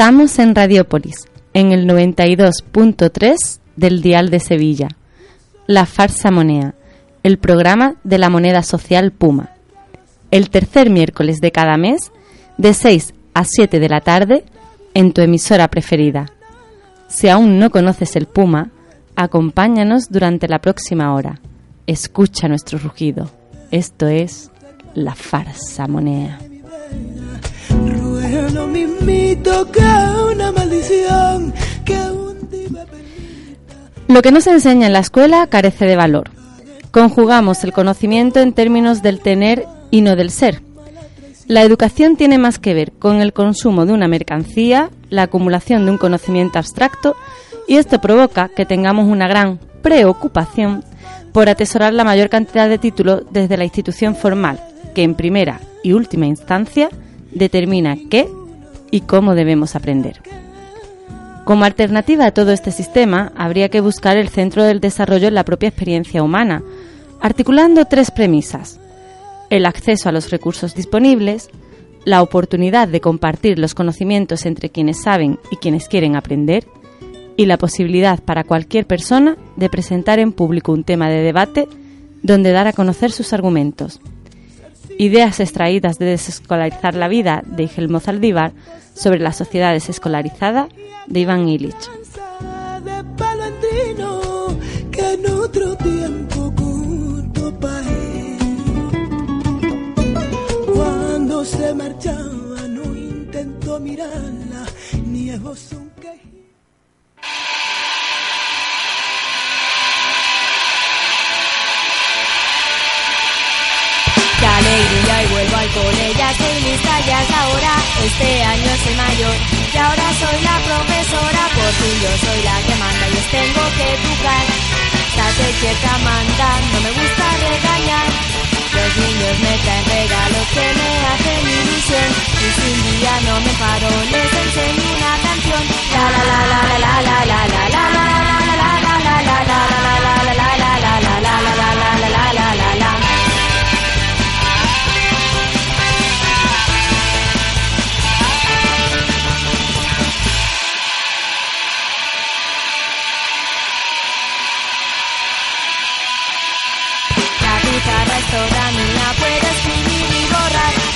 Estamos en Radiópolis, en el 92.3 del Dial de Sevilla. La Farsa Moneda, el programa de la moneda social Puma. El tercer miércoles de cada mes, de 6 a 7 de la tarde, en tu emisora preferida. Si aún no conoces el Puma, acompáñanos durante la próxima hora. Escucha nuestro rugido. Esto es la farsa moneda. Lo que no se enseña en la escuela carece de valor. Conjugamos el conocimiento en términos del tener y no del ser. La educación tiene más que ver con el consumo de una mercancía, la acumulación de un conocimiento abstracto, y esto provoca que tengamos una gran preocupación por atesorar la mayor cantidad de títulos desde la institución formal, que en primera y última instancia determina qué y cómo debemos aprender. Como alternativa a todo este sistema, habría que buscar el centro del desarrollo en la propia experiencia humana, articulando tres premisas. El acceso a los recursos disponibles, la oportunidad de compartir los conocimientos entre quienes saben y quienes quieren aprender, y la posibilidad para cualquier persona de presentar en público un tema de debate donde dar a conocer sus argumentos. Ideas extraídas de Desescolarizar la vida de Igelmo Zaldívar sobre la sociedad desescolarizada de Iván Illich. Este año soy mayor y ahora soy la profesora, por fin yo soy la que manda y os tengo que educar. Estate quieta, manda, no me gusta regañar. Los niños me traen regalos que me hacen ilusión y si un día no me paro les enseño una canción. La la la la la la la la la la la la la la la la la la la toda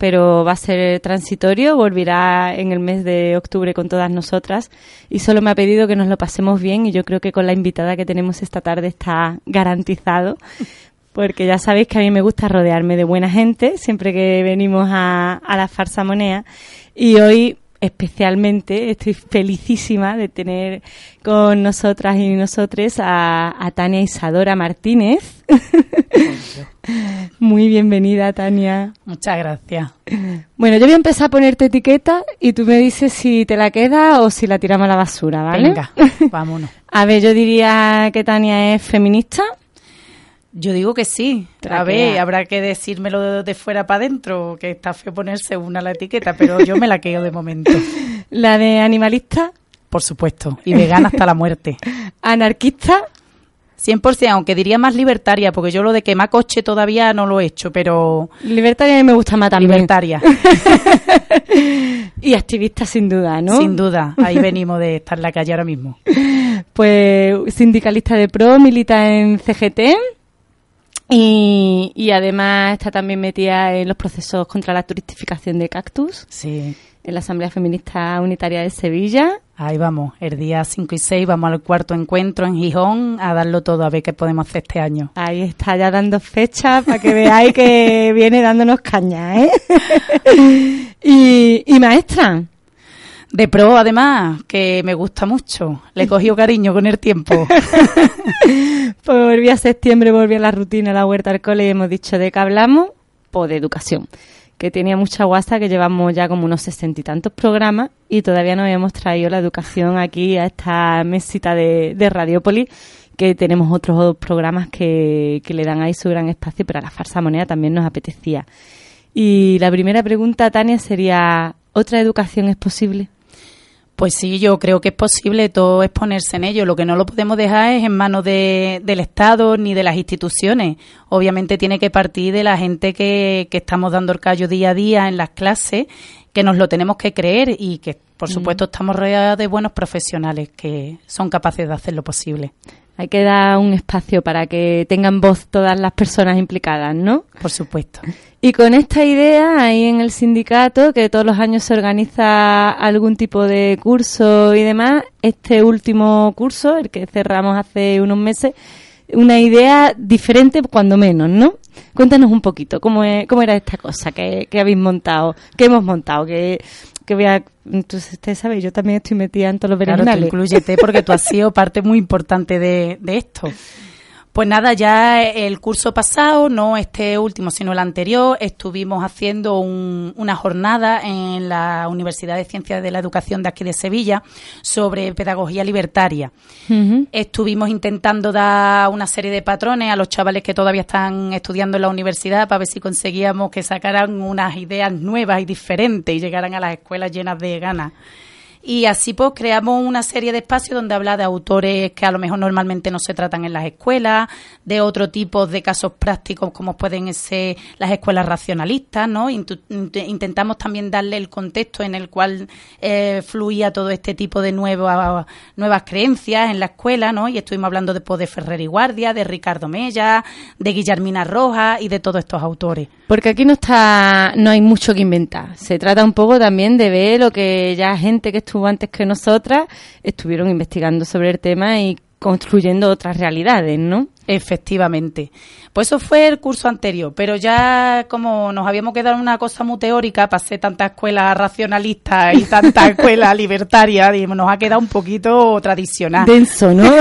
pero va a ser transitorio, volverá en el mes de octubre con todas nosotras y solo me ha pedido que nos lo pasemos bien y yo creo que con la invitada que tenemos esta tarde está garantizado. Porque ya sabéis que a mí me gusta rodearme de buena gente siempre que venimos a, a la farsa moneda. Y hoy especialmente estoy felicísima de tener con nosotras y nosotros a, Tania Isadora Martínez. Muy bienvenida, Tania. Muchas gracias. Bueno, yo voy a empezar a ponerte etiqueta y tú me dices si te la queda o si la tiramos a la basura, ¿vale? Venga, vámonos. a ver, yo diría que Tania es feminista. Yo digo que sí. A ver, habrá que decírmelo de fuera para adentro, que está feo ponerse una la etiqueta, pero yo me la quedo de momento. ¿La de animalista? Por supuesto, y vegana hasta la muerte. ¿Anarquista? 100%, aunque diría más libertaria, porque yo lo de quemar coche todavía no lo he hecho, pero... Libertaria a mí me gusta más también. Libertaria. y activista sin duda, ¿no? Sin duda, ahí venimos de estar en la calle ahora mismo. Pues sindicalista de pro, milita en CGT. Y, y, además está también metida en los procesos contra la turistificación de cactus. Sí. En la Asamblea Feminista Unitaria de Sevilla. Ahí vamos, el día 5 y 6 vamos al cuarto encuentro en Gijón a darlo todo, a ver qué podemos hacer este año. Ahí está ya dando fechas para que veáis que viene dándonos caña, ¿eh? y, y maestra, de pro, además, que me gusta mucho. Le he cogido cariño con el tiempo. pues volví a septiembre, volví a la rutina, a la huerta al cole y hemos dicho de qué hablamos, pues de educación. Que tenía mucha guasa, que llevamos ya como unos sesenta y tantos programas y todavía no habíamos traído la educación aquí a esta mesita de, de Radiópolis que tenemos otros programas que, que le dan ahí su gran espacio, pero a la farsa moneda también nos apetecía. Y la primera pregunta, Tania, sería, ¿otra educación es posible? Pues sí, yo creo que es posible, todo es ponerse en ello. Lo que no lo podemos dejar es en manos de, del Estado ni de las instituciones. Obviamente tiene que partir de la gente que, que estamos dando el callo día a día en las clases, que nos lo tenemos que creer y que, por mm. supuesto, estamos rodeados de buenos profesionales que son capaces de hacer lo posible. Hay que dar un espacio para que tengan voz todas las personas implicadas, ¿no? Por supuesto. Y con esta idea, ahí en el sindicato, que todos los años se organiza algún tipo de curso y demás, este último curso, el que cerramos hace unos meses, una idea diferente cuando menos, ¿no? Cuéntanos un poquito cómo, es, cómo era esta cosa que, que habéis montado, que hemos montado, que, que voy a... Entonces, usted sabe, yo también estoy metida en todos los berenjenales. Claro, porque tú has sido parte muy importante de, de esto. Pues nada, ya el curso pasado, no este último, sino el anterior, estuvimos haciendo una jornada en la Universidad de Ciencias de la Educación de aquí de Sevilla sobre pedagogía libertaria. Estuvimos intentando dar una serie de patrones a los chavales que todavía están estudiando en la universidad para ver si conseguíamos que sacaran unas ideas nuevas y diferentes y llegaran a las escuelas llenas de ganas. Y así pues creamos una serie de espacios donde habla de autores que a lo mejor normalmente no se tratan en las escuelas, de otro tipo de casos prácticos como pueden ser las escuelas racionalistas, ¿no? Intentamos también darle el contexto en el cual eh, fluía todo este tipo de nuevas, nuevas creencias en la escuela, ¿no? Y estuvimos hablando de, de Ferrer y Guardia, de Ricardo Mella, de Guillermina Rojas y de todos estos autores. Porque aquí no está, no hay mucho que inventar. Se trata un poco también de ver lo que ya gente que estuvo antes que nosotras estuvieron investigando sobre el tema y construyendo otras realidades, ¿no? Efectivamente. Pues eso fue el curso anterior, pero ya como nos habíamos quedado en una cosa muy teórica, pasé tanta escuela racionalista y tanta escuela libertaria, nos ha quedado un poquito tradicional. Denso, ¿no?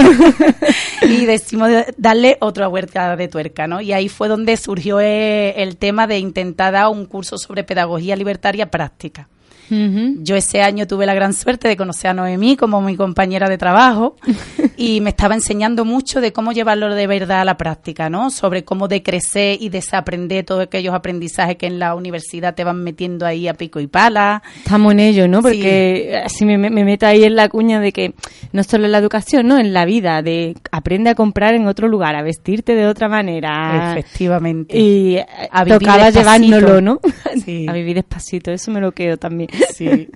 y decimos darle otra vuelta de tuerca, ¿no? Y ahí fue donde surgió eh, el tema de intentar dar un curso sobre pedagogía libertaria práctica. Yo ese año tuve la gran suerte de conocer a Noemí como mi compañera de trabajo y me estaba enseñando mucho de cómo llevarlo de verdad a la práctica, ¿no? Sobre cómo decrecer y desaprender todos aquellos aprendizajes que en la universidad te van metiendo ahí a pico y pala. Estamos en ello, ¿no? Porque así me, me meto ahí en la cuña de que no solo en la educación, ¿no? En la vida, de aprende a comprar en otro lugar, a vestirte de otra manera. Efectivamente. Y a tocaba llevárnoslo, ¿no? Sí. a vivir despacito, eso me lo quedo también. Sí.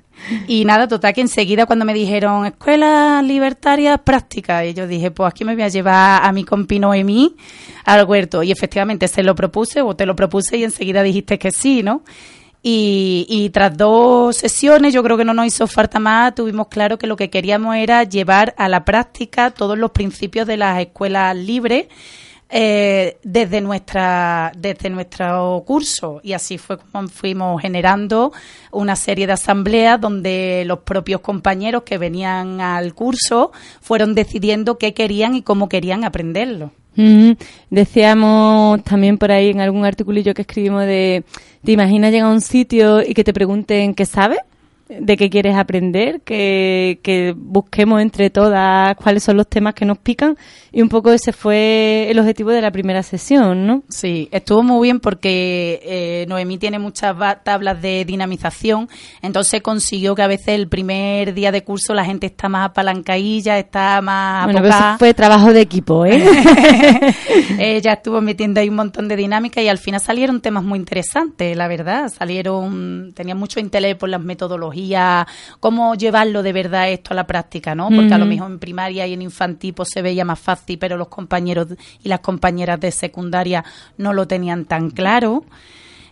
Y nada, total que enseguida cuando me dijeron escuela libertaria práctica, y yo dije, pues aquí me voy a llevar a mi compi Noemí al huerto. Y efectivamente se lo propuse, o te lo propuse y enseguida dijiste que sí, ¿no? Y, y, tras dos sesiones, yo creo que no nos hizo falta más, tuvimos claro que lo que queríamos era llevar a la práctica todos los principios de las escuelas libres eh, desde nuestra desde nuestro curso y así fue como fuimos generando una serie de asambleas donde los propios compañeros que venían al curso fueron decidiendo qué querían y cómo querían aprenderlo. Decíamos también por ahí en algún articulillo que escribimos de, ¿te imaginas llegar a un sitio y que te pregunten qué sabes? De qué quieres aprender, que, que, busquemos entre todas cuáles son los temas que nos pican y un poco ese fue el objetivo de la primera sesión, ¿no? Sí, estuvo muy bien porque eh, Noemí tiene muchas tablas de dinamización, entonces consiguió que a veces el primer día de curso la gente está más apalancadilla, está más Bueno, pero eso fue trabajo de equipo, ¿eh? Ella estuvo metiendo ahí un montón de dinámica y al final salieron temas muy interesantes, la verdad, salieron, tenía mucho interés por las metodologías cómo llevarlo de verdad esto a la práctica, ¿no? Porque a lo mejor en primaria y en infantil pues, se veía más fácil, pero los compañeros y las compañeras de secundaria no lo tenían tan claro.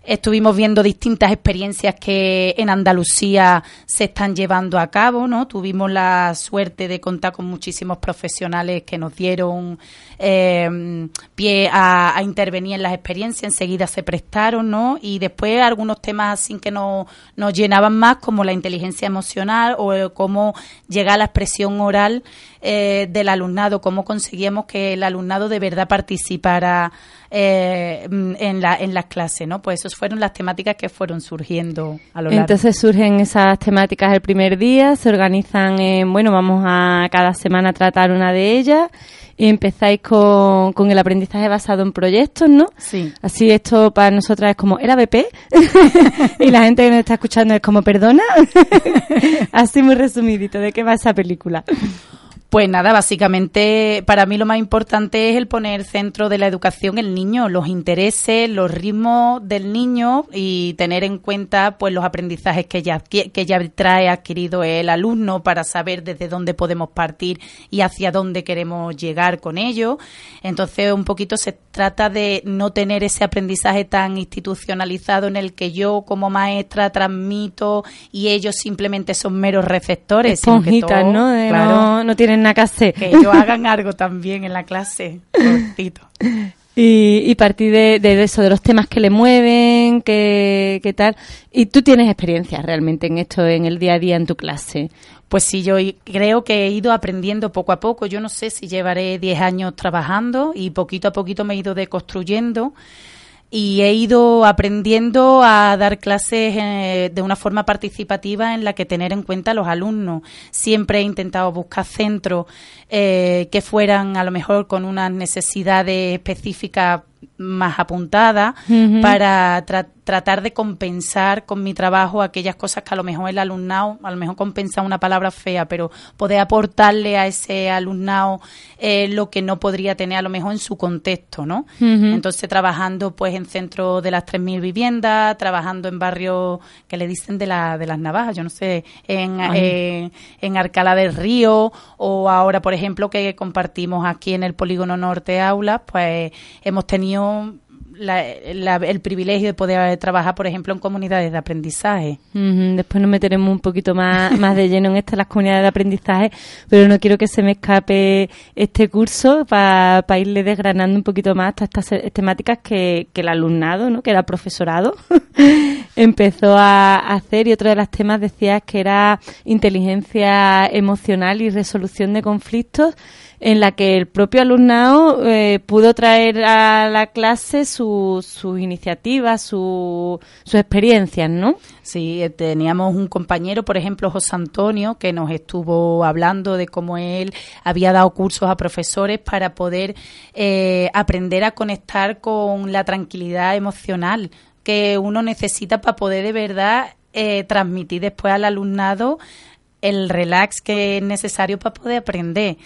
Estuvimos viendo distintas experiencias que en Andalucía se están llevando a cabo, ¿no? Tuvimos la suerte de contar con muchísimos profesionales que nos dieron eh, pie a, intervenir en las experiencias, enseguida se prestaron, ¿no? Y después algunos temas así que nos, nos llenaban más, como la inteligencia emocional o cómo llegar a la expresión oral eh, del alumnado, cómo conseguíamos que el alumnado de verdad participara eh, en, la, en las clases, ¿no? Pues esas fueron las temáticas que fueron surgiendo a lo largo. Entonces surgen esas temáticas el primer día, se organizan en, bueno, vamos a cada semana tratar una de ellas y empezáis con, con el aprendizaje basado en proyectos, ¿no? Sí. Así esto para nosotras es como, ¿era BP? y la gente que nos está escuchando es como, ¿perdona? Así muy resumidito, ¿de qué va esa película? Pues nada, básicamente para mí lo más importante es el poner centro de la educación el niño, los intereses, los ritmos del niño y tener en cuenta pues los aprendizajes que ya que ya trae adquirido el alumno para saber desde dónde podemos partir y hacia dónde queremos llegar con ello. Entonces, un poquito se trata de no tener ese aprendizaje tan institucionalizado en el que yo como maestra transmito y ellos simplemente son meros receptores, sino que Esponjitas, todo- ¿no? De claro, no, no tienen nada que hacer. que ellos hagan algo también en la clase. cortito. Y, y partir de, de eso, de los temas que le mueven, que, que tal. Y tú tienes experiencia realmente en esto, en el día a día en tu clase. Pues sí, yo creo que he ido aprendiendo poco a poco. Yo no sé si llevaré 10 años trabajando y poquito a poquito me he ido deconstruyendo y he ido aprendiendo a dar clases eh, de una forma participativa en la que tener en cuenta a los alumnos. Siempre he intentado buscar centros eh, que fueran a lo mejor con unas necesidades específicas más apuntadas Ujú. para tra- tratar de compensar con mi trabajo aquellas cosas que a lo mejor el alumnado, a lo mejor compensa una palabra fea, pero poder aportarle a ese alumnado eh, lo que no podría tener a lo mejor en su contexto, ¿no? Entonces trabajando pues en centros de las 3.000 viviendas, trabajando en barrios que le dicen de, la, de las navajas, yo no sé, en, eh, en Arcala del Río o ahora por ejemplo que compartimos aquí en el Polígono Norte Aulas, pues hemos tenido la- el privilegio de poder trabajar, por ejemplo, en comunidades de aprendizaje. Después nos meteremos un poquito más, más de lleno en estas las comunidades de aprendizaje, pero no quiero que se me escape este curso para irle desgranando un poquito más todas estas temáticas que, que el alumnado, ¿no? que era profesorado, empezó a hacer y otro de los temas decías que era inteligencia emocional y resolución de conflictos en la que el propio alumnado eh, pudo traer a la clase su- sus iniciativas, su- sus experiencias, ¿no? Sí, eh, teníamos un compañero, por ejemplo, José Antonio, que nos estuvo hablando de cómo él había dado cursos a profesores para poder eh, aprender a conectar con la tranquilidad emocional que uno necesita para poder de verdad eh, transmitir después al alumnado el relax que es necesario para poder aprender.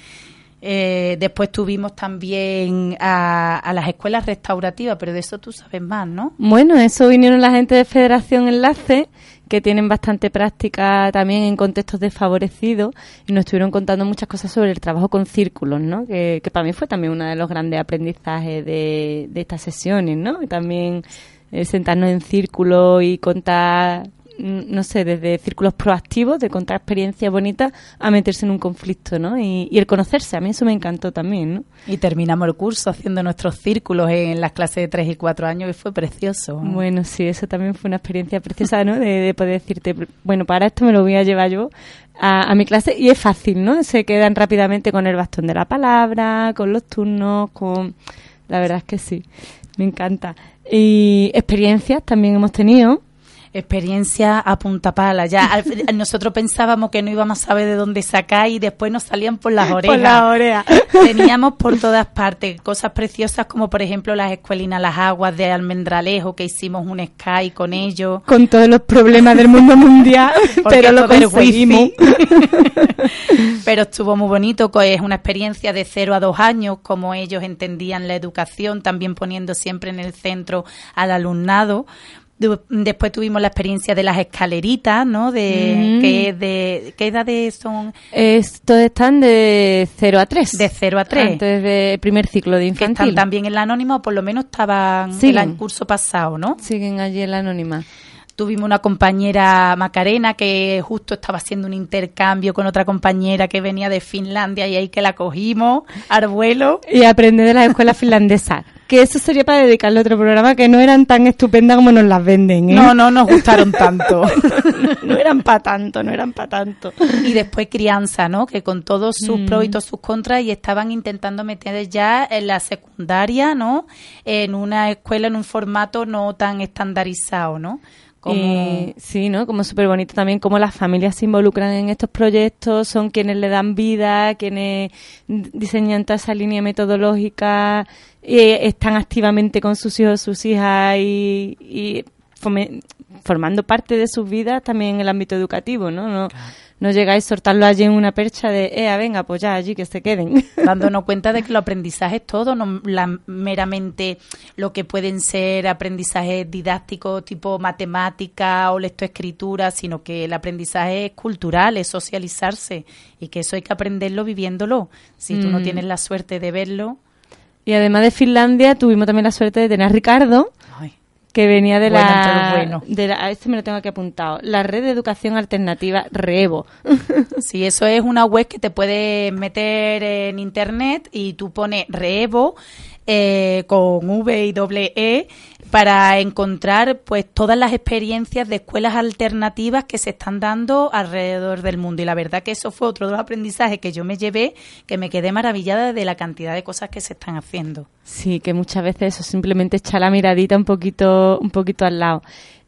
Eh, después tuvimos también a, a las escuelas restaurativas, pero de eso tú sabes más, ¿no? Bueno, eso vinieron la gente de Federación Enlace, que tienen bastante práctica también en contextos desfavorecidos, y nos estuvieron contando muchas cosas sobre el trabajo con círculos, ¿no? Que, que para mí fue también uno de los grandes aprendizajes de, de estas sesiones, ¿no? También eh, sentarnos en círculo y contar, no sé, desde círculos proactivos, de contar experiencias bonitas, a meterse en un conflicto, ¿no? Y, y el conocerse, a mí eso me encantó también, ¿no? Y terminamos el curso haciendo nuestros círculos en las clases de 3 y 4 años y fue precioso. Bueno, sí, eso también fue una experiencia preciosa, ¿no? De, de poder decirte, bueno, para esto me lo voy a llevar yo a, a mi clase y es fácil, ¿no? Se quedan rápidamente con el bastón de la palabra, con los turnos, con... La verdad es que sí, me encanta. Y experiencias también hemos tenido. Experiencia a punta pala. Ya al- nosotros pensábamos que no íbamos a saber de dónde sacar y después nos salían por las orejas. Por la oreja. Teníamos por todas partes cosas preciosas como por ejemplo las escuelinas Las Aguas de Almendralejo que hicimos un Sky con ellos. Con todos los problemas del mundo mundial, pero lo conseguimos. Pero estuvo muy bonito, es una experiencia de cero a dos años, como ellos entendían la educación, también poniendo siempre en el centro al alumnado. Después tuvimos la experiencia de las escaleritas, ¿no? De, Mm. que de, ¿Qué edades son? Estos están de 0 a 3. De 0 a 3. Antes del primer ciclo de Que infantil. están también en la anónima, o por lo menos estaban Siguen. en el curso pasado, ¿no? Siguen allí en la anónima. Tuvimos una compañera Macarena que justo estaba haciendo un intercambio con otra compañera que venía de Finlandia y ahí que la cogimos al vuelo. Y aprende de las escuelas finlandesas. Que eso sería para dedicarle a otro programa, que no eran tan estupendas como nos las venden. ¿eh? No, no nos gustaron tanto. no eran para tanto, no eran para tanto. Y después crianza, ¿no? Que con todos sus Mm. pros y todos sus contras y estaban intentando meter ya en la secundaria, ¿no? En una escuela en un formato no tan estandarizado, ¿no? Como... Y, sí, ¿no? Como súper bonito también cómo las familias se involucran en estos proyectos, son quienes le dan vida, quienes diseñan toda esa línea metodológica, eh, están activamente con sus hijos, sus hijas y, y formando parte de sus vidas también en el ámbito educativo, ¿no? No, no llegáis a soltarlo allí en una percha de, eh, venga, pues ya allí que se queden. dándonos cuenta de que el aprendizaje es todo, no la- meramente lo que pueden ser aprendizajes didácticos tipo matemática o lectoescritura, sino que el aprendizaje es cultural, es socializarse y que eso hay que aprenderlo viviéndolo. Si tú no Mm. tienes la suerte de verlo, Y además de Finlandia, tuvimos también la suerte de tener a Ricardo, que venía de Bueno, la, bueno. de la- a este me lo tengo aquí apuntado, la red de educación alternativa Revo. Sí, eso es una web que te puedes meter en internet y tú pones Reevo eh, con V y doble E para encontrar pues todas las experiencias de escuelas alternativas que se están dando alrededor del mundo. Y la verdad que eso fue otro de los aprendizajes que yo me llevé, que me quedé maravillada de la cantidad de cosas que se están haciendo. Sí, que muchas veces eso simplemente echa la miradita un poquito, un poquito al lado.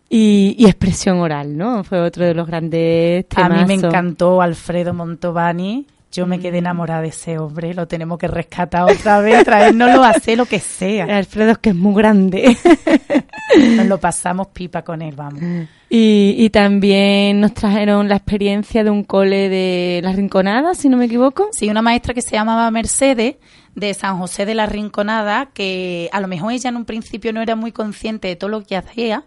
Y, y expresión oral, ¿no? Fue otro de los grandes A temas. mí me encantó Alfredo Montovani. Yo me quedé enamorada de ese hombre. Lo tenemos que rescatar otra vez, traérnoslo a hacer lo que sea. Alfredo es que es muy grande. Nos lo pasamos pipa con él, vamos. y, y también nos trajeron la experiencia de un cole de La Rinconada, si no me equivoco. Sí, una maestra que se llamaba Mercedes de San José de la Rinconada, que a lo mejor ella en un principio no era muy consciente de todo lo que hacía,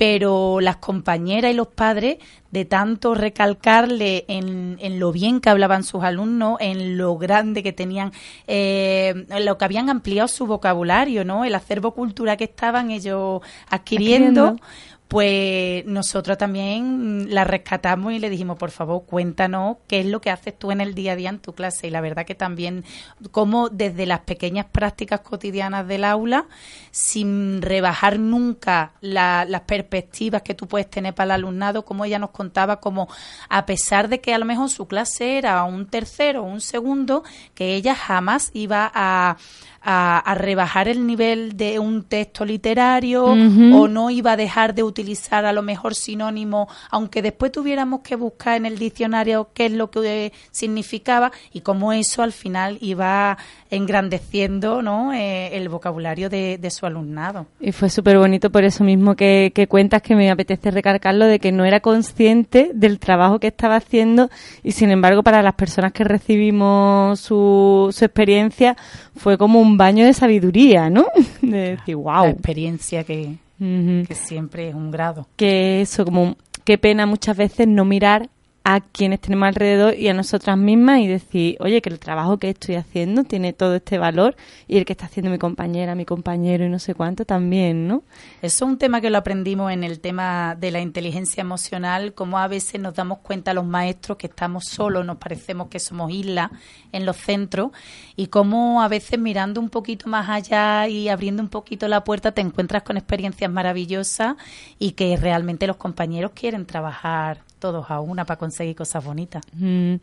pero las compañeras y los padres, de tanto recalcarle en, en lo bien que hablaban sus alumnos, en lo grande que tenían, eh, en lo que habían ampliado su vocabulario, ¿no? El acervo cultural que estaban ellos adquiriendo. Adquiriendo. Pues nosotros también la rescatamos y le dijimos, por favor, cuéntanos qué es lo que haces tú en el día a día en tu clase. Y la verdad que también, como desde las pequeñas prácticas cotidianas del aula, sin rebajar nunca la- las perspectivas que tú puedes tener para el alumnado, como ella nos contaba, como a pesar de que a lo mejor su clase era un tercero o un segundo, que ella jamás iba a, a- a rebajar el nivel de un texto literario o no iba a dejar de utilizar a lo mejor sinónimo, aunque después tuviéramos que buscar en el diccionario qué es lo que eh, significaba y cómo eso al final iba engrandeciendo ¿no? Eh, el vocabulario de, de su alumnado. Y fue súper bonito por eso mismo que, que cuentas, que me apetece recalcarlo, de que no era consciente del trabajo que estaba haciendo y sin embargo para las personas que recibimos su, su experiencia fue como un baño de sabiduría, ¿no? De decir, La wow. experiencia que, que siempre es un grado. Que eso, como qué pena muchas veces no mirar a quienes tenemos alrededor y a nosotras mismas y decir, oye, que el trabajo que estoy haciendo tiene todo este valor y el que está haciendo mi compañera, mi compañero y no sé cuánto también, ¿no? Eso es un tema que lo aprendimos en el tema de la inteligencia emocional, como a veces nos damos cuenta los maestros que estamos solos, nos parecemos que somos islas en los centros, y cómo a veces mirando un poquito más allá y abriendo un poquito la puerta te encuentras con experiencias maravillosas y que realmente los compañeros quieren trabajar todos a una para conseguir cosas bonitas. Mm,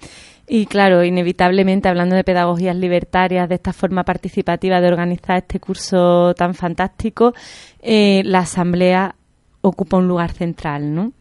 Y claro, inevitablemente hablando de pedagogías libertarias, de esta forma participativa de organizar este curso tan fantástico, eh, la asamblea ocupa un lugar central, ¿no?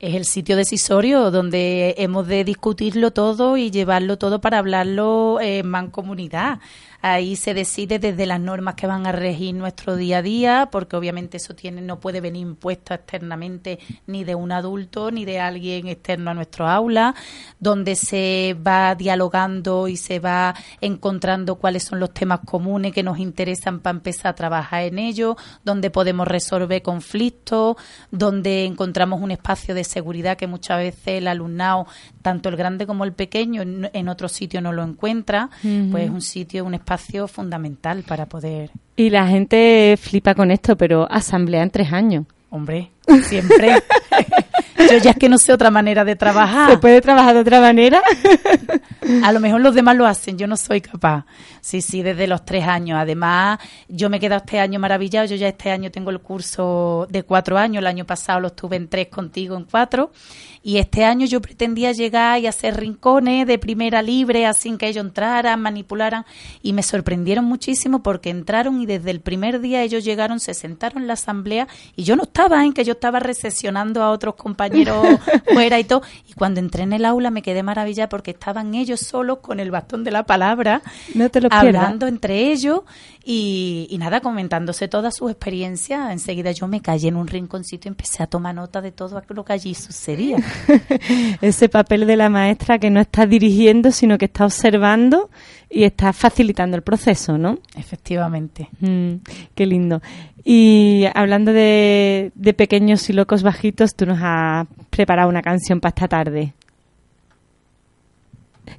es el sitio decisorio donde hemos de discutirlo todo y llevarlo todo para hablarlo en mancomunidad. Ahí se decide desde las normas que van a regir nuestro día a día, porque obviamente eso tiene, no puede venir impuesto externamente ni de un adulto ni de alguien externo a nuestro aula, donde se va dialogando y se va encontrando cuáles son los temas comunes que nos interesan para empezar a trabajar en ello, donde podemos resolver conflictos, donde encontramos un espacio de seguridad que muchas veces el alumnado, tanto el grande como el pequeño, en, en otro sitio no lo encuentra, pues es un sitio, un espacio fundamental para poder, Y la gente flipa con esto, pero asamblea en tres años. hombre, siempre. Yo ya es que no sé otra manera de trabajar. ¿Se puede trabajar de otra manera? A lo mejor los demás lo hacen, yo no soy capaz. Sí, sí, desde los tres años. Además, yo me he quedado este año maravillado. Yo ya este año tengo el curso de cuatro años. El año pasado lo estuve en tres contigo, en cuatro. Y este año yo pretendía llegar y hacer rincones de primera libre, así que ellos entraran, manipularan. Y me sorprendieron muchísimo porque entraron y desde el primer día ellos llegaron, se sentaron en la asamblea y yo no estaba en que yo estaba recesionando a otros compañeros fuera y todo. Y cuando entré en el aula me quedé maravillada porque estaban ellos solos con el bastón de la palabra, hablando entre ellos y, nada, comentándose todas sus experiencias. Enseguida yo me callé en un rinconcito y empecé a tomar nota de todo lo que allí sucedía. Ese papel de la maestra que no está dirigiendo, sino que está observando y está facilitando el proceso, ¿no? Efectivamente. Mm, qué lindo. Y hablando de, de pequeños y locos bajitos, tú nos has preparado una canción para esta tarde.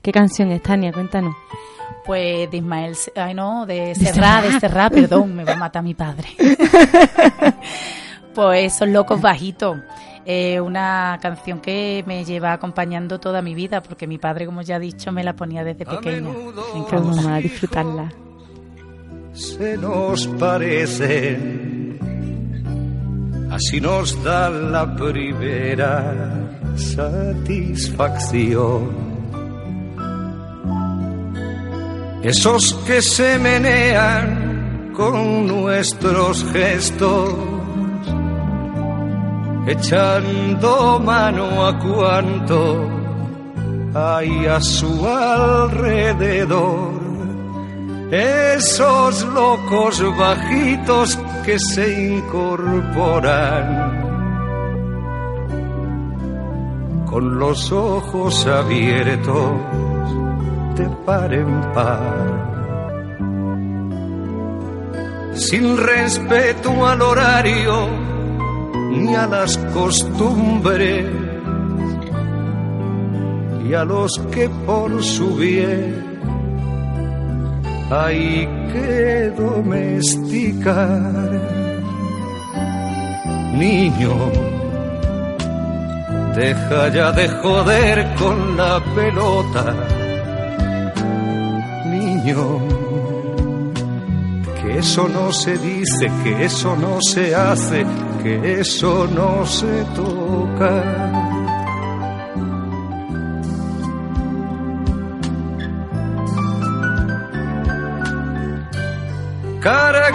¿Qué canción es, Tania? Cuéntanos. Pues de Ismael, ay no, de Serra, de Serra, perdón, me va a matar mi padre. pues son locos bajitos. Eh, una canción que me lleva acompañando toda mi vida, porque mi padre, como ya he dicho, me la ponía desde pequeña. Me encanta disfrutarla. Se nos parecen, así nos da la primera satisfacción esos que se menean con nuestros gestos, echando mano a cuanto hay a su alrededor. Esos locos bajitos que se incorporan con los ojos abiertos de par en par. Sin respeto al horario ni a las costumbres y a los que por su bien hay que domesticar. Niño, deja ya de joder con la pelota que eso no se dice, que eso no se hace, que eso no se toca.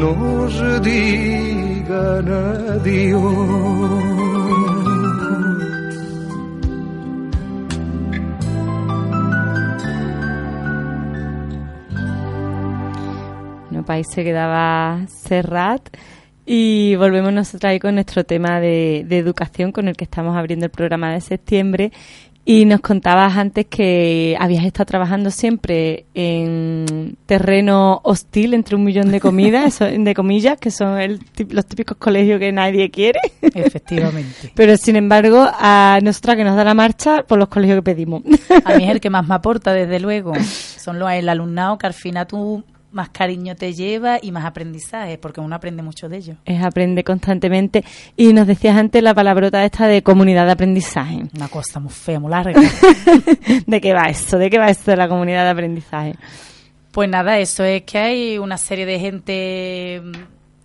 nos digan adiós. País se quedaba Serrat. Y volvemos nosotros ahí con nuestro tema de educación con el que estamos abriendo el programa de septiembre. Y nos contabas antes que habías estado trabajando siempre en terreno hostil entre un millón de comidas, de comillas, que son el los típicos colegios que nadie quiere. Efectivamente. Pero sin embargo, a nosotras que nos da la marcha por los colegios que pedimos. A mí es el que más me aporta, desde luego. Son los el alumnado que al final tú más cariño te lleva y más aprendizaje, porque uno aprende mucho de ellos. es aprende constantemente. Y nos decías antes la palabrota esta de comunidad de aprendizaje. Una cosa muy fea, muy larga. ¿De qué va eso? ¿De qué va esto de la comunidad de aprendizaje? Pues nada, eso es que hay una serie de gente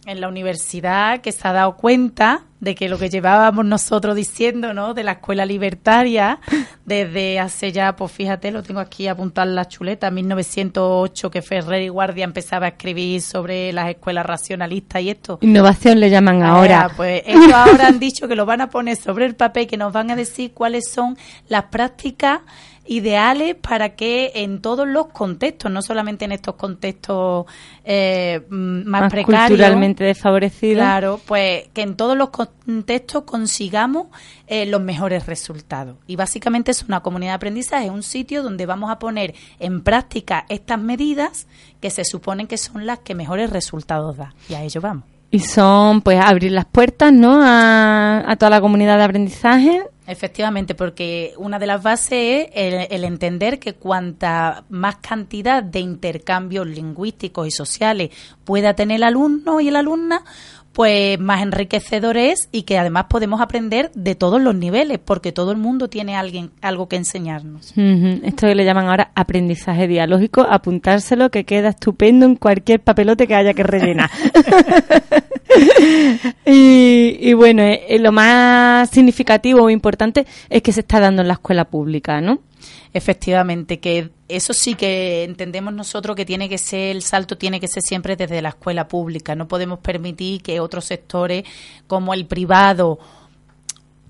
en la universidad que se ha dado cuenta de que lo que llevábamos nosotros diciendo, ¿no? De la escuela libertaria, desde hace ya, pues fíjate, lo tengo aquí apuntado en la chuleta, 1908, que Ferrer y Guardia empezaba a escribir sobre las escuelas racionalistas y esto. Innovación le llaman ahora. Ah, pues ellos ahora han dicho que lo van a poner sobre el papel, que nos van a decir cuáles son las prácticas ideales para que en todos los contextos, no solamente en estos contextos eh, más, más precarios, culturalmente desfavorecidos. Claro, pues que en todos los contextos consigamos eh, los mejores resultados. Y básicamente es una comunidad de aprendizaje, un sitio donde vamos a poner en práctica estas medidas que se suponen que son las que mejores resultados da. Y a ello vamos. Y son, pues, abrir las puertas, ¿no? A, a toda la comunidad de aprendizaje. Efectivamente, porque una de las bases es el, el entender que cuanta más cantidad de intercambios lingüísticos y sociales pueda tener el alumno y el alumna, pues más enriquecedor es y que además podemos aprender de todos los niveles, porque todo el mundo tiene alguien, algo que enseñarnos. Esto que le llaman ahora aprendizaje dialógico, apuntárselo que queda estupendo en cualquier papelote que haya que rellenar. y, y bueno, eh, eh, lo más significativo o importante es que se está dando en la escuela pública, ¿no? Efectivamente, que eso sí que entendemos nosotros que tiene que ser, el salto tiene que ser siempre desde la escuela pública. No podemos permitir que otros sectores como el privado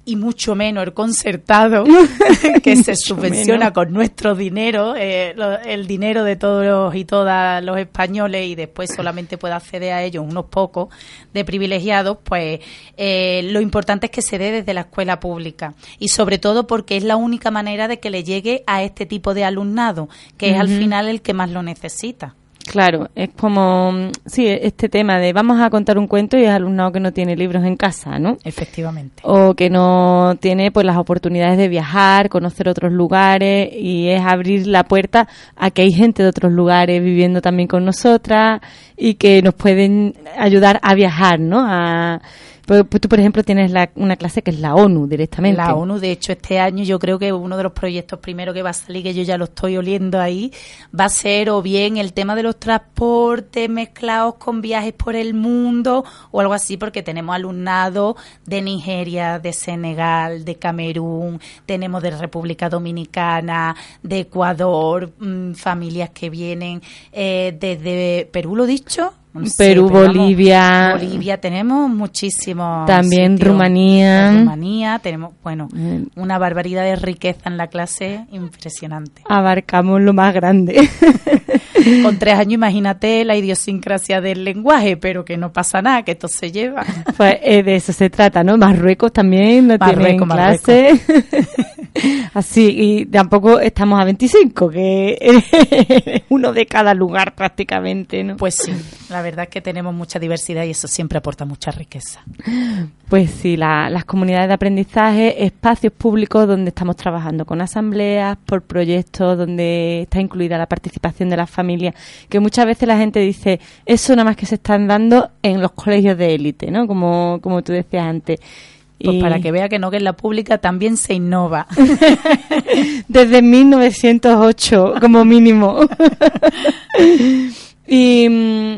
y mucho menos el concertado, que se subvenciona menos. con nuestro dinero, eh, lo- el dinero de todos y todas los españoles y después solamente puede acceder a ellos unos pocos de privilegiados, pues eh, lo importante es que se dé desde la escuela pública y sobre todo porque es la única manera de que le llegue a este tipo de alumnado, que es al final el que más lo necesita. Claro, es como, mm, sí, este tema de vamos a contar un cuento y es alumnado que no tiene libros en casa, ¿no? Efectivamente. o que no tiene pues las oportunidades de viajar, conocer otros lugares y es abrir la puerta a que hay gente de otros lugares viviendo también con nosotras y que nos pueden ayudar a viajar, ¿no? A, pues, tú por ejemplo tienes la- una clase que es la ONU directamente. La ONU, de hecho, este año yo creo que uno de los proyectos primero que va a salir, que yo ya lo estoy oliendo ahí, va a ser o bien el tema de los transportes mezclados con viajes por el mundo o algo así, porque tenemos alumnado de Nigeria, de Senegal, de Camerún, tenemos de República Dominicana, de Ecuador, mm, familias que vienen eh, desde Perú, lo dicho. No sé, Perú, vamos, Bolivia. Bolivia, tenemos muchísimos. También. Rumanía. Rumanía, tenemos, bueno, Mm. una barbaridad de riqueza en la clase impresionante. Abarcamos lo más grande. Con tres años, imagínate la idiosincrasia del lenguaje, pero que no pasa nada, que esto se lleva. pues eh, de eso se trata, ¿no? Marruecos también no tienen Marruecos, clase. Así, y tampoco estamos a 25, que es uno de cada lugar prácticamente, ¿no? Pues sí, la verdad es que tenemos mucha diversidad y eso siempre aporta mucha riqueza. Pues sí, la- las comunidades de aprendizaje, espacios públicos donde estamos trabajando con asambleas, por proyectos, donde está incluida la participación de las familias, que muchas veces la gente dice, eso nada más que se están dando en los colegios de élite, ¿no? Como, como tú decías antes. Pues para que vea que no, que en la pública también se innova. Desde 1908, como mínimo. y, mm,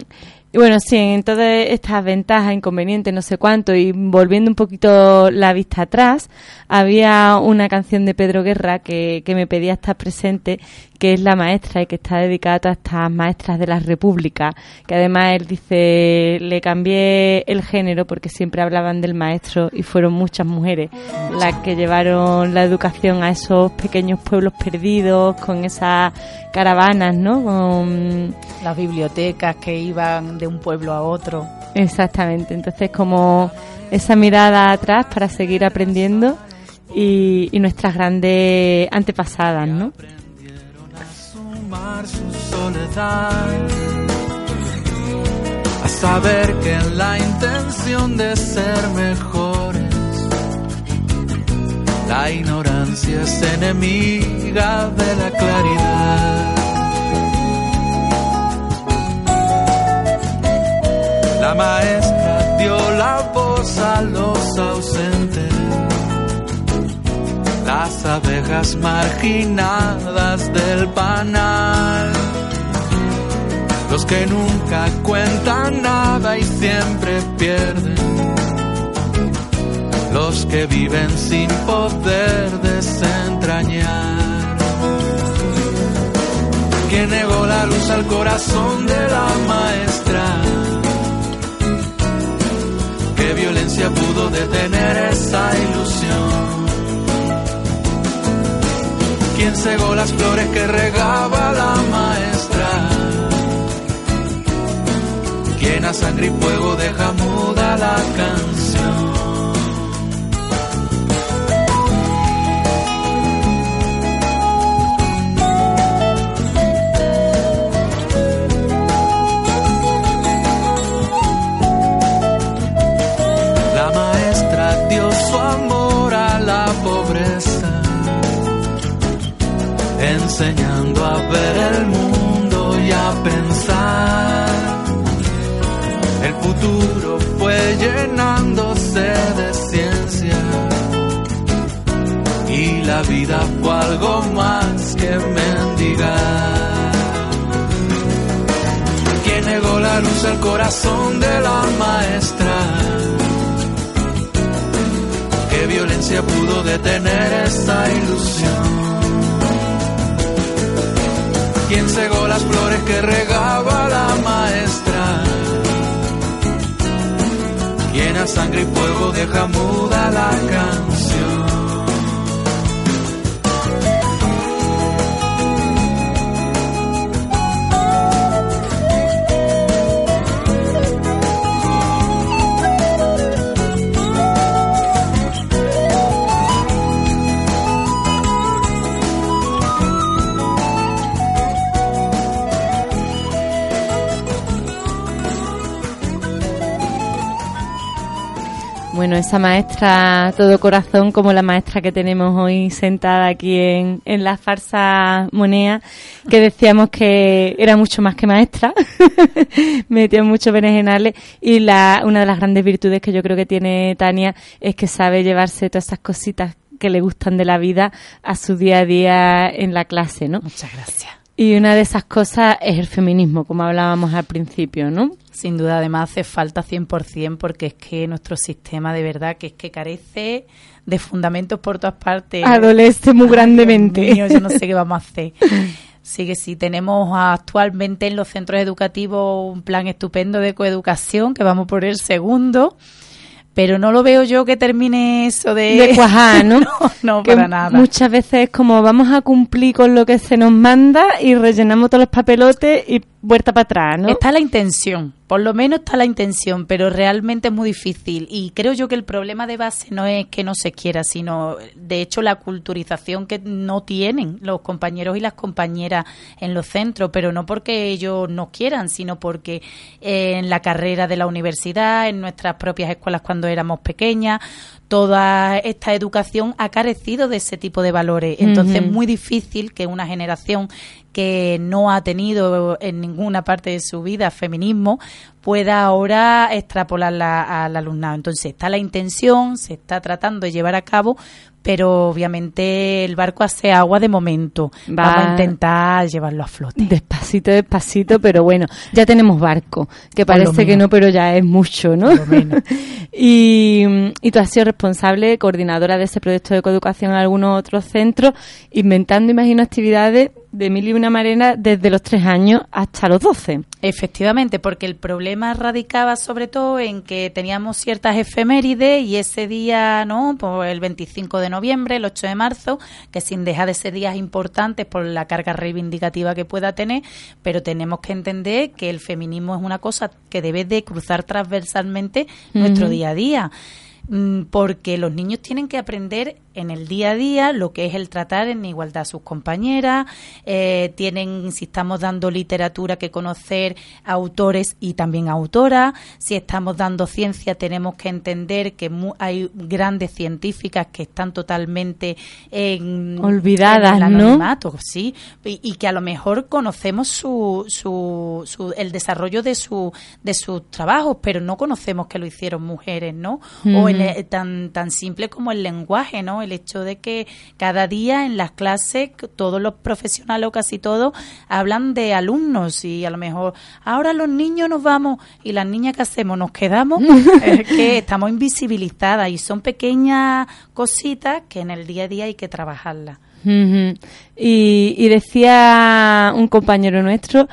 Y bueno, sí, en todas estas ventajas, inconvenientes, no sé cuánto, y volviendo un poquito la vista atrás, había una canción de Pedro Guerra que, que me pedía estar presente, que es La Maestra y que está dedicada a estas maestras de la República, que además él dice, le cambié el género porque siempre hablaban del maestro y fueron muchas mujeres las que llevaron la educación a esos pequeños pueblos perdidos, con esas caravanas, ¿no? Con Las bibliotecas que iban de un pueblo a otro. Exactamente, entonces como esa mirada atrás para seguir aprendiendo y, y nuestras grandes antepasadas, ¿no? sumar su soledad. A saber que en la intención de ser mejores, la ignorancia es enemiga de la claridad. La maestra dio la voz a los ausentes. Las abejas marginadas del panal, los que nunca cuentan nada y siempre pierden, los que viven sin poder desentrañar. Quien negó la luz al corazón de la maestra, qué violencia pudo detener esa ilusión quien cegó las flores que regaba la maestra, quien a sangre y fuego deja muda la canción. Enseñando a ver el mundo y a pensar. El futuro fue llenándose de ciencia y la vida fue algo más que mendigar. Quien negó la luz al corazón de la maestra. ¿Qué violencia pudo detener esta ilusión? Quien cegó las flores que regaba la maestra, quien a sangre y fuego deja muda la canción. Esa maestra todo corazón, como la maestra que tenemos hoy sentada aquí en, en la farsa monea, que decíamos que era mucho más que maestra, metió muchos berenjenales y la, una de las grandes virtudes que yo creo que tiene Tania es que sabe llevarse todas esas cositas que le gustan de la vida a su día a día en la clase, ¿no? Muchas gracias. Y una de esas cosas es el feminismo, como hablábamos al principio, ¿no? Sin duda, además hace falta 100% porque es que nuestro sistema de verdad que es que carece de fundamentos por todas partes. Adolece muy Ay, grandemente. Mío, yo no sé qué vamos a hacer. Sí que sí, tenemos actualmente en los centros educativos un plan estupendo de coeducación, que vamos por el segundo, pero no lo veo yo que termine eso de... de cuajar, ¿no? no, no, Que para nada. Muchas veces es como vamos a cumplir con lo que se nos manda y rellenamos todos los papelotes y vuelta para atrás, ¿no? Está la intención, por lo menos está la intención, pero realmente es muy difícil. Y creo yo que el problema de base no es que no se quiera, sino de hecho la culturización que no tienen los compañeros y las compañeras en los centros, pero no porque ellos no quieran, sino porque eh, en la carrera de la universidad, en nuestras propias escuelas cuando éramos pequeñas, toda esta educación ha carecido de ese tipo de valores. Entonces es muy difícil que una generación que no ha tenido en ninguna parte de su vida feminismo pueda ahora extrapolarla al alumnado. Entonces está la intención, se está tratando de llevar a cabo, pero obviamente el barco hace agua de momento. Va- Vamos a intentar llevarlo a flote. Despacito, despacito, pero bueno, ya tenemos barco, que parece que no, pero ya es mucho, ¿no? Por lo menos. y, y tú has sido responsable, coordinadora de ese proyecto de coeducación en algunos otros centros, inventando, imagino, actividades de mil y una marena desde los tres años hasta los doce. Efectivamente, porque el problema radicaba sobre todo en que teníamos ciertas efemérides y ese día, ¿no? Pues el 25 de noviembre, el 8 de marzo, que sin dejar de ser días importantes por la carga reivindicativa que pueda tener, pero tenemos que entender que el feminismo es una cosa que debe de cruzar transversalmente nuestro día a día. Mm, Porque los niños tienen que aprender en el día a día lo que es el tratar en igualdad a sus compañeras, eh, tienen, si estamos dando literatura, que conocer autores y también autoras, si estamos dando ciencia, tenemos que entender que mu- hay grandes científicas que están totalmente en, Olvidadas, en el ¿no? anonimato, sí, y, y que a lo mejor conocemos su, su, su- el desarrollo de su de sus trabajos, pero no conocemos que lo hicieron mujeres, ¿no? O el, tan tan simple como el lenguaje, ¿no? El hecho de que cada día en las clases todos los profesionales o casi todos hablan de alumnos y a lo mejor ahora los niños nos vamos y las niñas que hacemos nos quedamos, es que estamos invisibilizadas y son pequeñas cositas que en el día a día hay que trabajarlas. Y, y decía un compañero nuestro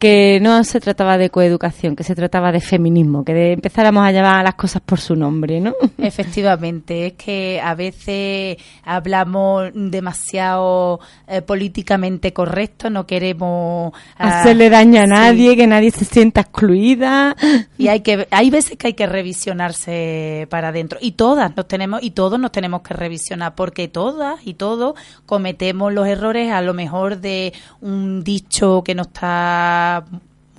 que no se trataba de coeducación, que se trataba de feminismo, que de empezáramos a llamar a las cosas por su nombre, ¿no? Efectivamente, es que a veces hablamos demasiado eh, políticamente correcto, no queremos ah, Hacerle daño a sí. nadie, que nadie se sienta excluida. Y hay que hay veces que hay que revisionarse para adentro y todas nos tenemos y todos nos tenemos que revisionar porque todas y todos cometemos los errores a lo mejor de un dicho que no está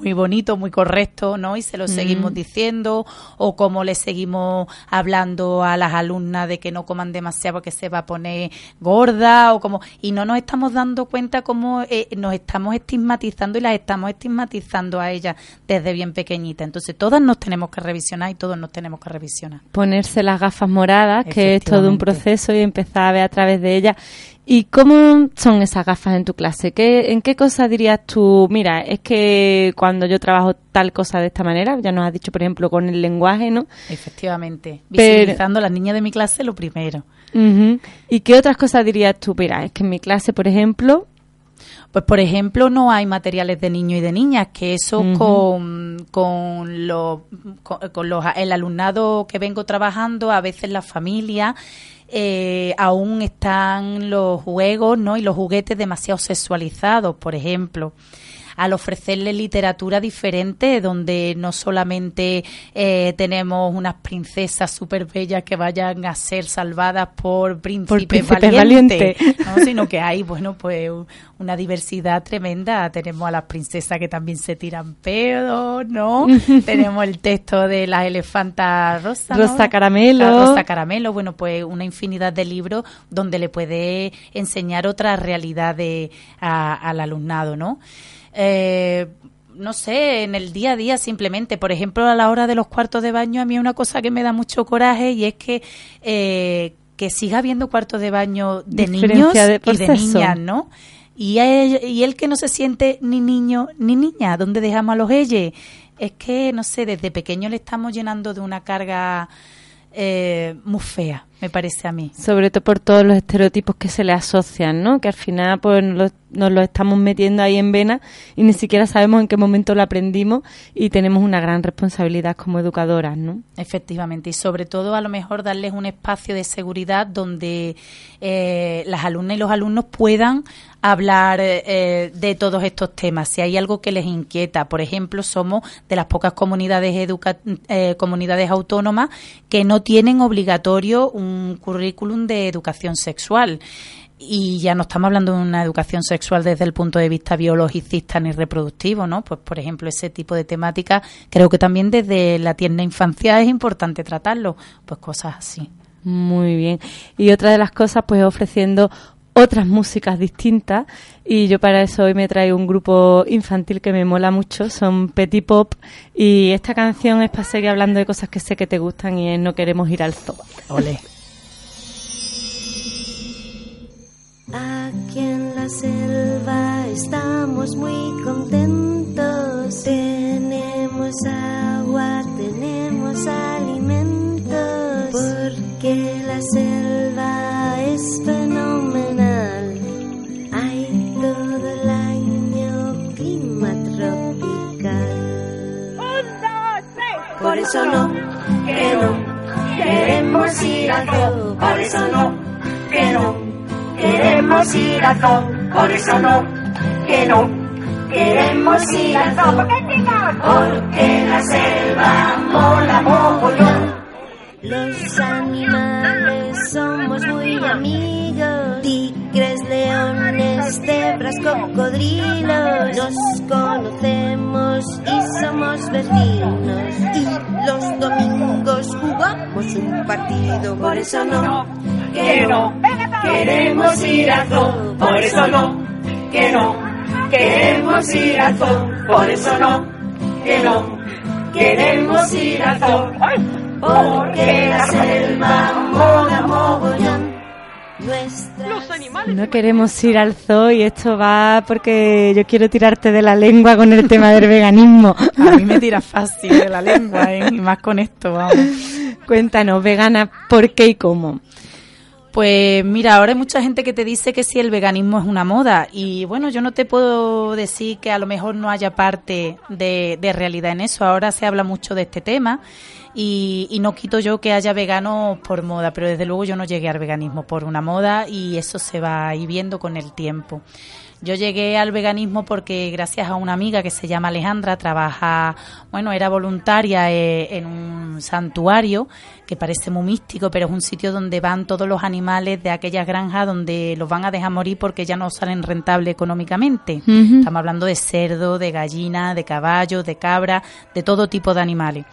muy bonito, muy correcto, ¿no? Y se lo seguimos diciendo o como le seguimos hablando a las alumnas de que no coman demasiado porque se va a poner gorda o como y no nos estamos dando cuenta cómo eh, nos estamos estigmatizando y las estamos estigmatizando a ellas desde bien pequeñita. Entonces todas nos tenemos que revisionar y todos nos tenemos que revisionar. Ponerse las gafas moradas, que es todo un proceso, y empezar a ver a través de ellas. ¿Y cómo son esas gafas en tu clase? ¿Qué, ¿En qué cosa dirías tú? Mira, es que cuando yo trabajo tal cosa de esta manera, ya nos has dicho, por ejemplo, con el lenguaje, ¿no? Efectivamente. Pero- Visibilizando a las niñas de mi clase lo primero. ¿Y qué otras cosas dirías tú? Mira, es que en mi clase, por ejemplo, Pues, por ejemplo, no hay materiales de niños y de niñas, que eso con, con, los, con, con los, el alumnado que vengo trabajando, a veces la familia, eh, aún están los juegos ¿no? y los juguetes demasiado sexualizados, por ejemplo al ofrecerle literatura diferente, donde no solamente eh, tenemos unas princesas súper bellas que vayan a ser salvadas por príncipes, príncipes valientes, valientes. ¿no? sino que hay, bueno, pues una diversidad tremenda. Tenemos a las princesas que también se tiran pedos, ¿no? Tenemos el texto de las elefantas rosa, ¿no? Rosa Caramelo. La Rosa Caramelo, bueno, pues una infinidad de libros donde le puede enseñar otra realidad de, a- al alumnado, ¿no? Eh, no sé, en el día a día simplemente, por ejemplo, a la hora de los cuartos de baño, a mí una cosa que me da mucho coraje y es que eh, que siga habiendo cuartos de baño de niños de- y de niñas, ¿no? Y él, y él que no se siente ni niño ni niña, ¿dónde dejamos a los ellos? Es que, no sé, desde pequeño le estamos llenando de una carga eh, muy fea, me parece a mí. sobre todo por todos los estereotipos que se le asocian, ¿no? Que al final pues nos lo, nos lo estamos metiendo ahí en vena y ni siquiera sabemos en qué momento lo aprendimos y tenemos una gran responsabilidad como educadoras, ¿no? Efectivamente, y sobre todo a lo mejor darles un espacio de seguridad donde eh, las alumnas y los alumnos puedan hablar eh, de todos estos temas. Si hay algo que les inquieta, por ejemplo, somos de las pocas comunidades educa eh, comunidades autónomas que no tienen obligatorio un currículum de educación sexual. Y ya no estamos hablando de una educación sexual desde el punto de vista biologicista ni reproductivo, ¿no? Pues, por ejemplo, ese tipo de temática creo que también desde la tierna infancia es importante tratarlo. Pues cosas así. Muy bien. Y otra de las cosas, pues ofreciendo otras músicas distintas y yo para eso hoy me traigo un grupo infantil que me mola mucho, son Petit Pop y esta canción es para seguir hablando de cosas que sé que te gustan y es No queremos ir al zoo. Ole. Aquí en la selva estamos muy contentos. Tenemos agua, tenemos alimentos. Porque selva es fenomenal. Hay todo el año clima tropical. Por eso no, que no, queremos ir al zoo. Por eso no, que no. Queremos ir al zoo, por eso no, que no. Queremos ir al zoo, porque la selva mola mogollón. Los animales somos muy amigos. Tigres, leones, cebras, cocodrilos. Nos conocemos y somos vecinos. Y los domingos jugamos un partido. Por eso no, que no. Queremos ir al zoo, por eso no, que no. Queremos ir al zoo, por eso no, que no. Queremos ir al zoo, porque la selva mola mogollón. Nuestra No queremos ir al zoo y esto va porque yo quiero tirarte de la lengua con el tema del veganismo. A mí me tira fácil de la lengua, ¿eh? y más con esto, vamos. Cuéntanos, vegana, ¿por qué y cómo? Pues mira, ahora hay mucha gente que te dice que si el veganismo es una moda y bueno, yo no te puedo decir que a lo mejor no haya parte de, de realidad en eso. Ahora se habla mucho de este tema y, y no quito yo que haya veganos por moda, pero desde luego yo no llegué al veganismo por una moda y eso se va a ir viendo con el tiempo. Yo llegué al veganismo porque gracias a una amiga que se llama Alejandra, trabaja, bueno, era voluntaria eh, en un santuario que parece muy místico, pero es un sitio donde van todos los animales de aquellas granjas donde los van a dejar morir porque ya no salen rentables económicamente. Estamos hablando de cerdo, de gallina, de caballo, de cabra, de todo tipo de animales.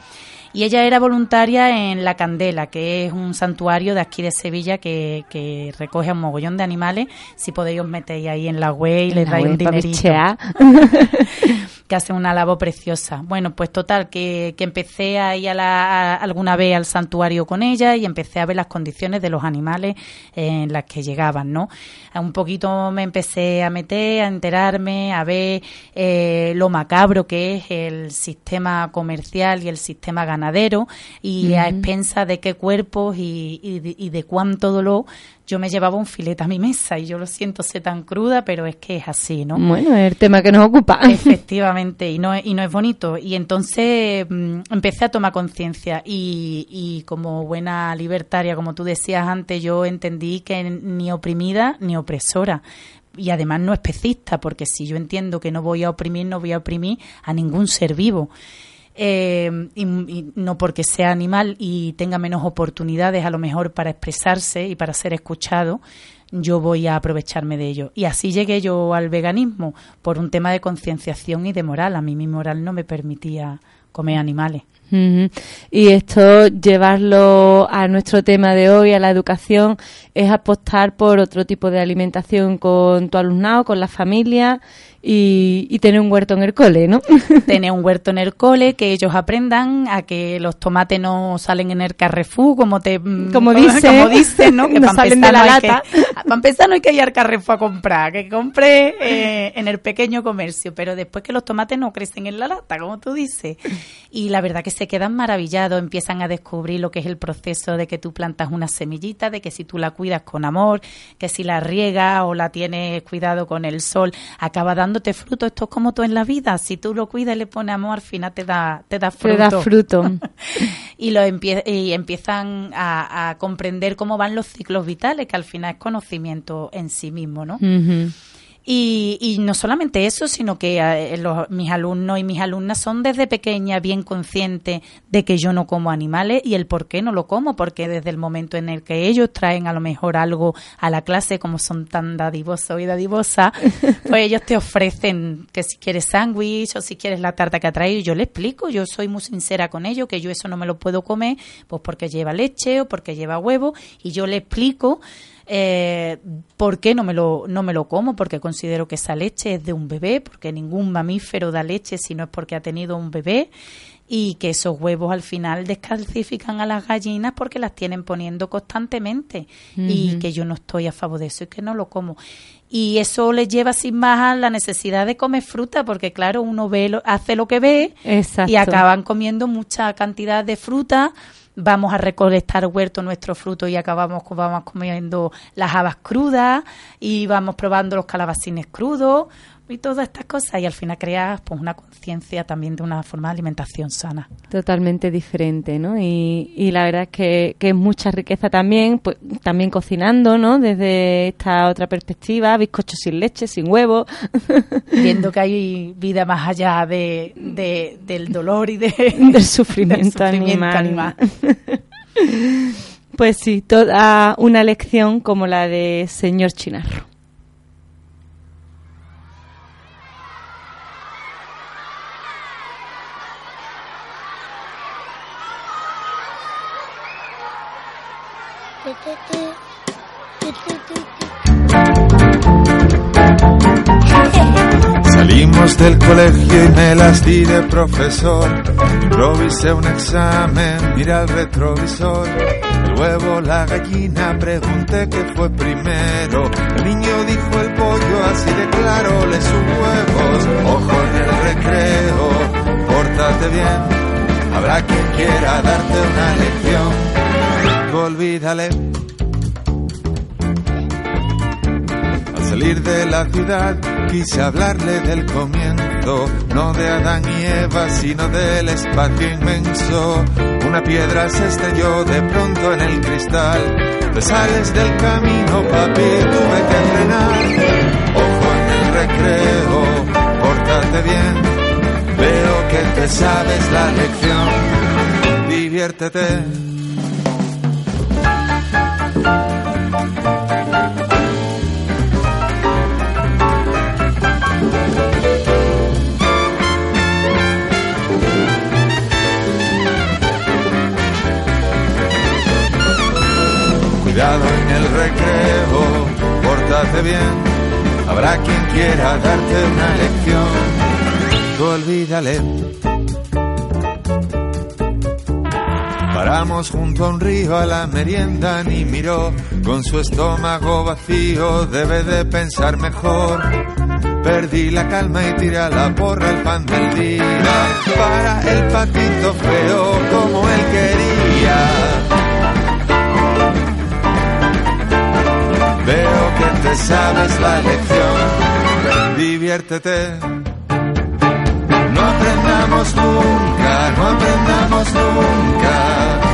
Y ella era voluntaria en La Candela, que es un santuario de aquí de Sevilla que, que recoge un mogollón de animales. Si podéis os metéis ahí en la web y le dais un dinerito. que hace una labor preciosa. Bueno, pues total, que, que empecé a ir a la- a- alguna vez al santuario con ella y empecé a ver las condiciones de los animales en las que llegaban, ¿no? Un poquito me empecé a meter, a enterarme, a ver eh, lo macabro que es el sistema comercial y el sistema ganadero y a expensas de qué cuerpos y, y y de cuánto dolor yo me llevaba un filete a mi mesa y yo lo siento ser tan cruda, pero es que es así, ¿no? Bueno, es el tema que nos ocupa. Efectivamente, y no, es- y no es bonito. Y entonces mm, empecé a tomar conciencia y, y como buena libertaria, como tú decías antes, yo entendí que ni oprimida ni opresora. Y además no especista, porque si yo entiendo que no voy a oprimir, no voy a oprimir a ningún ser vivo. Eh, y, y no porque sea animal y tenga menos oportunidades a lo mejor para expresarse y para ser escuchado, yo voy a aprovecharme de ello. Y así llegué yo al veganismo por un tema de concienciación y de moral. A mí mi moral no me permitía comer animales. Y esto, llevarlo a nuestro tema de hoy, a la educación, es apostar por otro tipo de alimentación con tu alumnado, con la familia y, y tener un huerto en el cole, ¿no? Tener un huerto en el cole, que ellos aprendan a que los tomates no salen en el Carrefour, como te Como dice, como dicen, ¿no? Que no para salen empezar de la no hay que- lata. para empezar no hay que ir al Carrefour a comprar, que compre eh, en el pequeño comercio, pero después que los tomates no crecen en la lata, como tú dices. Y la verdad que se quedan maravillados, empiezan a descubrir lo que es el proceso de que tú plantas una semillita, de que si tú la cuidas con amor, que si la riegas o la tienes cuidado con el sol, acaba dándote fruto. Esto es como todo en la vida. Si tú lo cuidas y le pones amor, al final te da, te da Te fruto. da fruto. y, lo empie- y empiezan a, a comprender cómo van los ciclos vitales, que al final es conocimiento en sí mismo, ¿no? Y, y no solamente eso, sino que eh, los- mis alumnos y mis alumnas son desde pequeña bien conscientes de que yo no como animales y el por qué no lo como, porque desde el momento en el que ellos traen a lo mejor algo a la clase, como son tan dadivosos y dadivosas, pues ellos te ofrecen que si quieres sándwich o si quieres la tarta que ha traído, yo le explico, yo soy muy sincera con ellos, que yo eso no me lo puedo comer, pues porque lleva leche o porque lleva huevo, y yo le explico eh, ¿por qué no me, lo, no me lo como? Porque considero que esa leche es de un bebé, porque ningún mamífero da leche si no es porque ha tenido un bebé y que esos huevos al final descalcifican a las gallinas porque las tienen poniendo constantemente y que yo no estoy a favor de eso y que no lo como. Y eso les lleva sin más a la necesidad de comer fruta porque claro, uno ve lo- hace lo que ve Exacto. y acaban comiendo mucha cantidad de fruta. Vamos a recolectar huerto nuestro fruto y acabamos vamos comiendo las habas crudas y vamos probando los calabacines crudos y todas estas cosas y al final creas pues una conciencia también de una forma de alimentación sana. Totalmente diferente, ¿no? Y, y la verdad es que, que es mucha riqueza también, pues también cocinando, ¿no? Desde esta otra perspectiva, bizcochos sin leche, sin huevo. Viendo que hay vida más allá de, de- del dolor y de, del sufrimiento, del sufrimiento animal. pues sí, toda una lección como la de señor Chinarro. Salimos del colegio y me las di de profesor. Improvisé un examen, mira el retrovisor. El huevo, la gallina, pregunté qué fue primero. El niño dijo el pollo, así de claro, le sus huevos. Ojo en el recreo, pórtate bien. Habrá quien quiera darte una lección. Olvídale. Al salir de la ciudad quise hablarle del comienzo, no de Adán y Eva, sino del espacio inmenso. Una piedra se estrelló de pronto en el cristal. Te sales del camino, papi, tuve que entrenar. Ojo en el recreo, pórtate bien. Veo que te sabes la lección. Diviértete. Cuidado en el recreo, pórtate bien. Habrá quien quiera darte una lección. Tú olvídale. Paramos junto a un río a la merienda, ni miró con su estómago vacío, debe de pensar mejor. Perdí la calma y tiré a la porra el pan del día para el patito feo como él quería. Que te sabes la lección. Diviértete. No aprendamos nunca, no aprendamos nunca.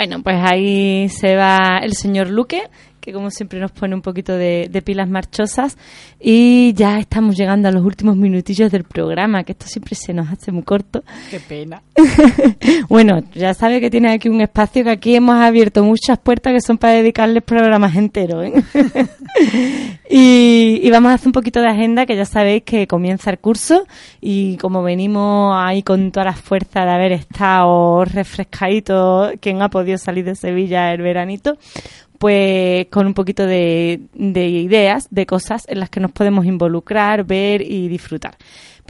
Bueno, pues ahí se va el señor Luque, que como siempre nos pone un poquito de, de pilas marchosas. Y ya estamos llegando a los últimos minutillos del programa, que esto siempre se nos hace muy corto. Qué pena. Bueno, ya sabe que tiene aquí un espacio que aquí hemos abierto muchas puertas que son para dedicarles programas enteros. ¿eh? y, y vamos a hacer un poquito de agenda, que ya sabéis que comienza el curso y como venimos ahí con todas las fuerzas de haber estado refrescaditos, quien ha podido salir de Sevilla el veranito, pues con un poquito de, de ideas, de cosas en las que nos podemos involucrar, ver y disfrutar.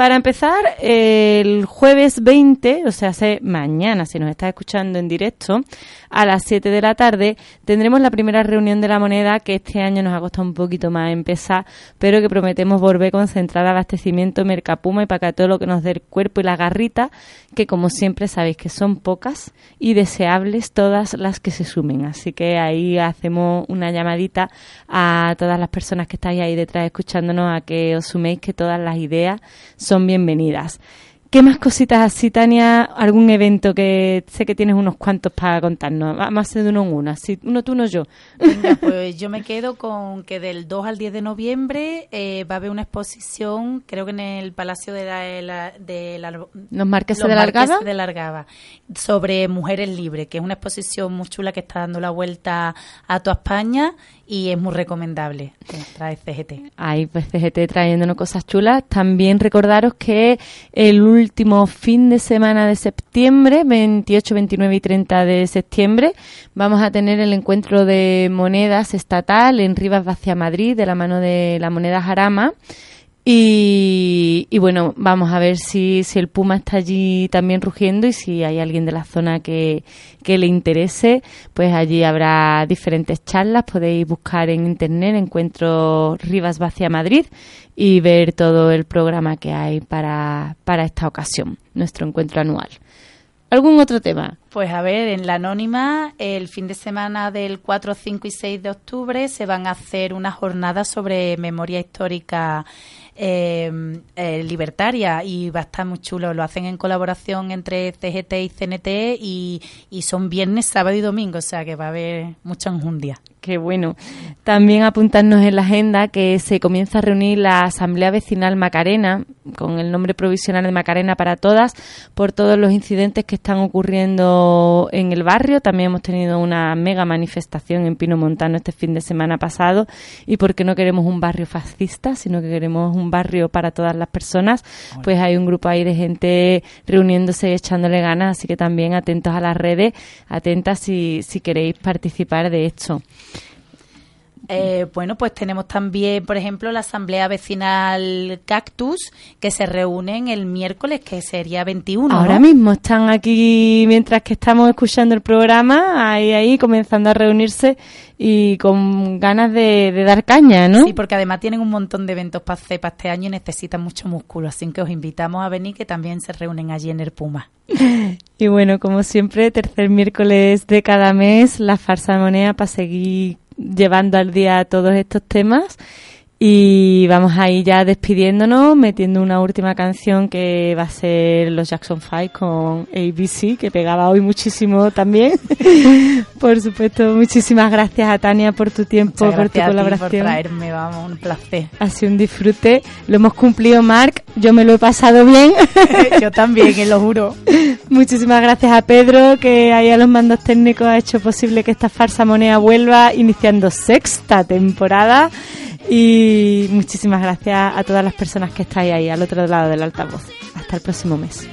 Para empezar, el jueves 20, o sea, hace mañana, si nos estás escuchando en directo, a las 7 de la tarde, tendremos la primera reunión de la moneda que este año nos ha costado un poquito más empezar, pero que prometemos volver con central abastecimiento Mercapuma y para todo lo que nos dé el cuerpo y la garrita, que como siempre sabéis que son pocas y deseables todas las que se sumen. Así que ahí hacemos una llamadita a todas las personas que estáis ahí detrás escuchándonos a que os suméis que todas las ideas son bienvenidas. ¿Qué más cositas así, Tania? ¿Algún evento que sé que tienes unos cuantos para contarnos? Vamos a hacer de uno en uno, así, uno tú, uno yo. Venga, pues yo me quedo con que del 2 al 10 de noviembre eh, va a haber una exposición, creo que en el Palacio de la... De la ¿Los Marqueses de Largaba? de Largaba, sobre mujeres libres, que es una exposición muy chula que está dando la vuelta a toda España y es muy recomendable. Trae CGT. Ahí, pues CGT trayéndonos cosas chulas. También recordaros que el último fin de semana de septiembre, 28, 29 y 30 de septiembre, vamos a tener el encuentro de monedas estatal en Rivas Vacia Madrid, de la mano de la moneda Jarama. Y, bueno, vamos a ver si, si el puma está allí también rugiendo y si hay alguien de la zona que, que le interese, pues allí habrá diferentes charlas. Podéis buscar en internet Encuentro Rivas Vacia Madrid y ver todo el programa que hay para, para esta ocasión, nuestro encuentro anual. ¿Algún otro tema? Pues a ver, en la anónima, el fin de semana del 4, 5 y 6 de octubre se van a hacer unas jornadas sobre memoria histórica eh, eh, libertaria y va a estar muy chulo. Lo hacen en colaboración entre CGT y CNT y, y son viernes, sábado y domingo, o sea que va a haber mucha enjundia. Qué bueno. También apuntarnos en la agenda que se comienza a reunir la Asamblea Vecinal Macarena, con el nombre provisional de Macarena para todas, por todos los incidentes que están ocurriendo en el barrio. También hemos tenido una mega manifestación en Pino Montano este fin de semana pasado y porque no queremos un barrio fascista, sino que queremos un barrio para todas las personas, pues hay un grupo ahí de gente reuniéndose y echándole ganas, así que también atentos a las redes, atentas si, si queréis participar de esto. Eh, bueno, pues tenemos también, por ejemplo, la Asamblea Vecinal Cactus, que se reúnen el miércoles, que sería 21. Ahora mismo están aquí, mientras que estamos escuchando el programa, ahí, ahí, comenzando a reunirse y con ganas de, dar caña, ¿no? Sí, porque además tienen un montón de eventos para hacer para este año y necesitan mucho músculo, así que os invitamos a venir, que también se reúnen allí en el Puma. Y bueno, como siempre, tercer miércoles de cada mes, la farsa moneda para seguir llevando al día todos estos temas. Y vamos a ir ya despidiéndonos, metiendo una última canción que va a ser los Jackson Five con ABC, que pegaba hoy muchísimo también. por supuesto, muchísimas gracias a Tania por tu tiempo, por tu colaboración. por traerme, vamos, un placer. Ha sido un disfrute. Lo hemos cumplido, Marc. Yo me lo he pasado bien. Yo también, que lo juro. Muchísimas gracias a Pedro, que ahí a los mandos técnicos ha hecho posible que esta farsa moneda vuelva, iniciando sexta temporada. Y muchísimas gracias a todas las personas que estáis ahí al otro lado del altavoz. Hasta el próximo mes.